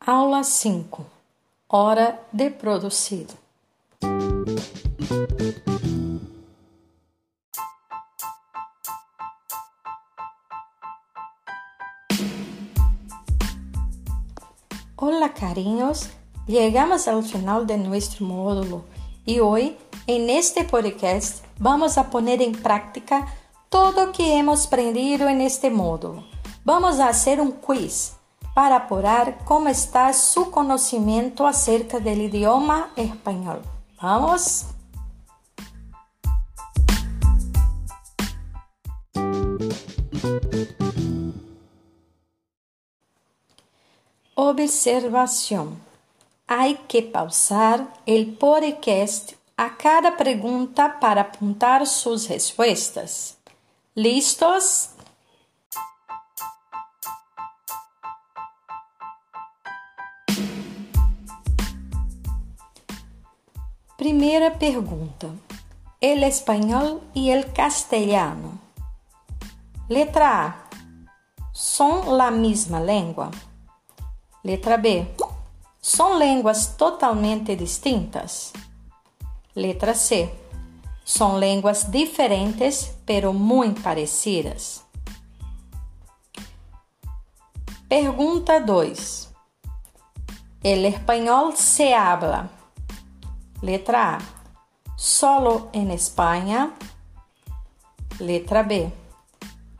Aula 5 Hora de produzir. Hola cariños, llegamos al final de nuestro módulo y hoy en este podcast vamos a poner en práctica todo lo que hemos aprendido en este módulo. Vamos a hacer un quiz para apurar como está su conocimiento acerca del idioma español. Vamos. Observación. Hay que pausar el podcast a cada pregunta para apuntar sus respuestas. ¿Listos? Primeira pergunta: El espanhol e el castelhano. Letra A: São la mesma língua? Letra B: São línguas totalmente distintas? Letra C: São línguas diferentes, pero muito parecidas. Pergunta 2. El espanhol se habla Letra A. Solo en España. Letra B.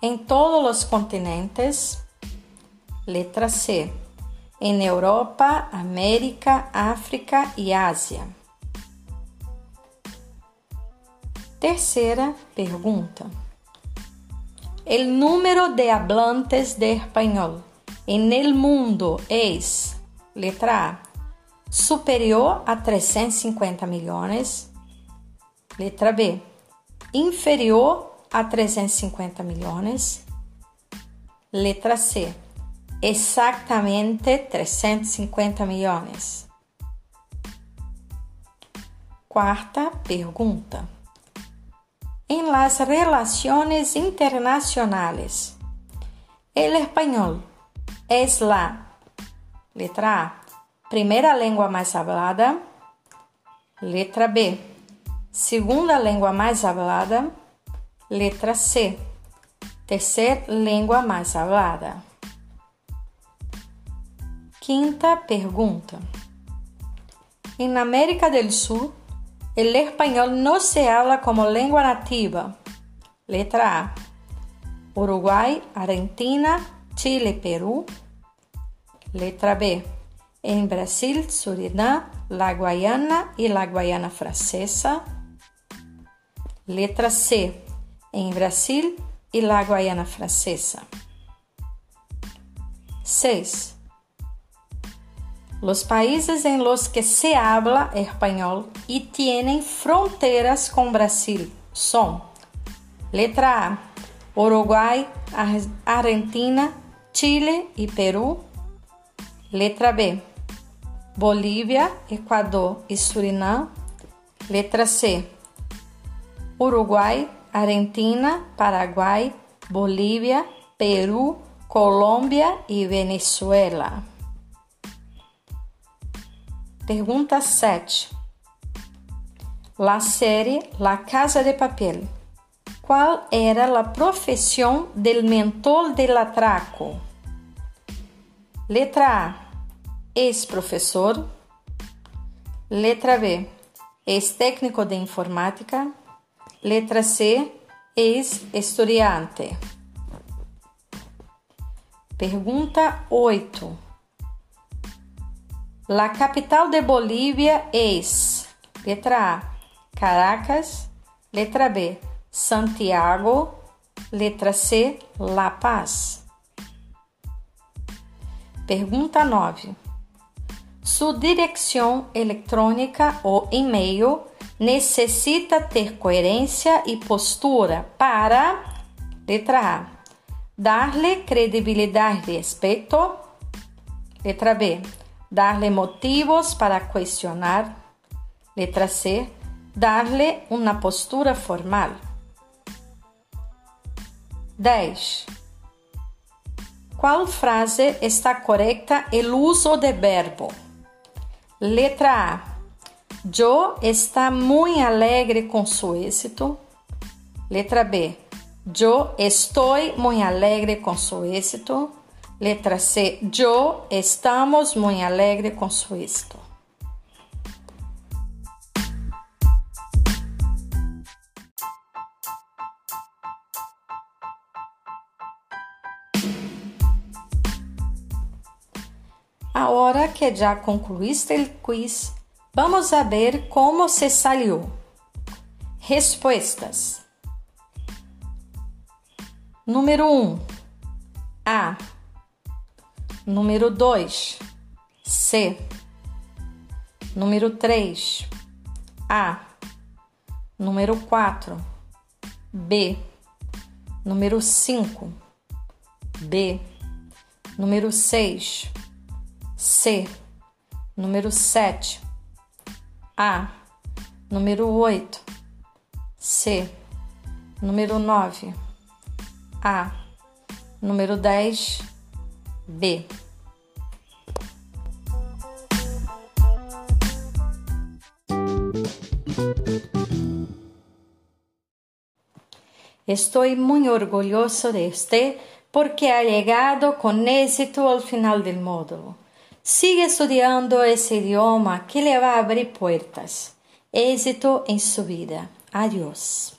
En todos los continentes. Letra C. En Europa, América, África y Asia. Terceira pergunta. El número de hablantes de español en el mundo es, letra A, superior a 350 milhões. Letra B, inferior a 350 milhões. Letra C, exatamente 350 milhões. Quarta pergunta. En las relaciones internacionales, el español es la letra A Primeira língua mais falada. Letra B. Segunda língua mais falada. Letra C. Terceira língua mais falada. Quinta pergunta. Em América do Sul, o espanhol não se habla como língua nativa. Letra A. Uruguai, Argentina, Chile, Peru. Letra B em Brasil, Surinam, La Guayana e La Guayana Francesa. Letra C, em Brasil e La Guayana Francesa. 6. Los países en los que se habla español y tienen fronteras con Brasil son letra A, Uruguay, Argentina, Chile y Perú. Letra B, Bolívia, Equador e Surinam. Letra C. Uruguai, Argentina, Paraguai, Bolívia, Peru, Colômbia e Venezuela. Pergunta 7. La série La Casa de Papel. Qual era a profissão del mentor del atraco? Letra A ex-professor. Letra B, ex-técnico de informática. Letra C, ex-estudiante. Pergunta 8. La capital de Bolívia es. Letra A, Caracas. Letra B, Santiago. Letra C, La Paz. Pergunta 9. Sua direção eletrônica ou e-mail necessita ter coerência e postura para, letra A, dar-lhe credibilidade e respeito. Letra B, dar-lhe motivos para questionar. Letra C, dar-lhe uma postura formal. 10. Qual frase está correcta el uso de verbo? Letra A. Yo está muy alegre con su éxito. Letra B. Yo estoy muy alegre con su éxito. Letra C. Yo estamos muy alegre con su éxito. Agora que já concluíste o quiz, vamos ver como se salió. Respostas. Número 1. Um, a. Número 2. C. Número 3. A. Número 4. B. Número 5. B. Número 6. C. Número 7. A. Número 8. C. Número 9. A. Número 10. B. Estou muito orgulhoso de você porque ha llegado con éxito al final del módulo. Sigue estudiando ese idioma que le va a abrir puertas. Éxito en su vida. Adiós.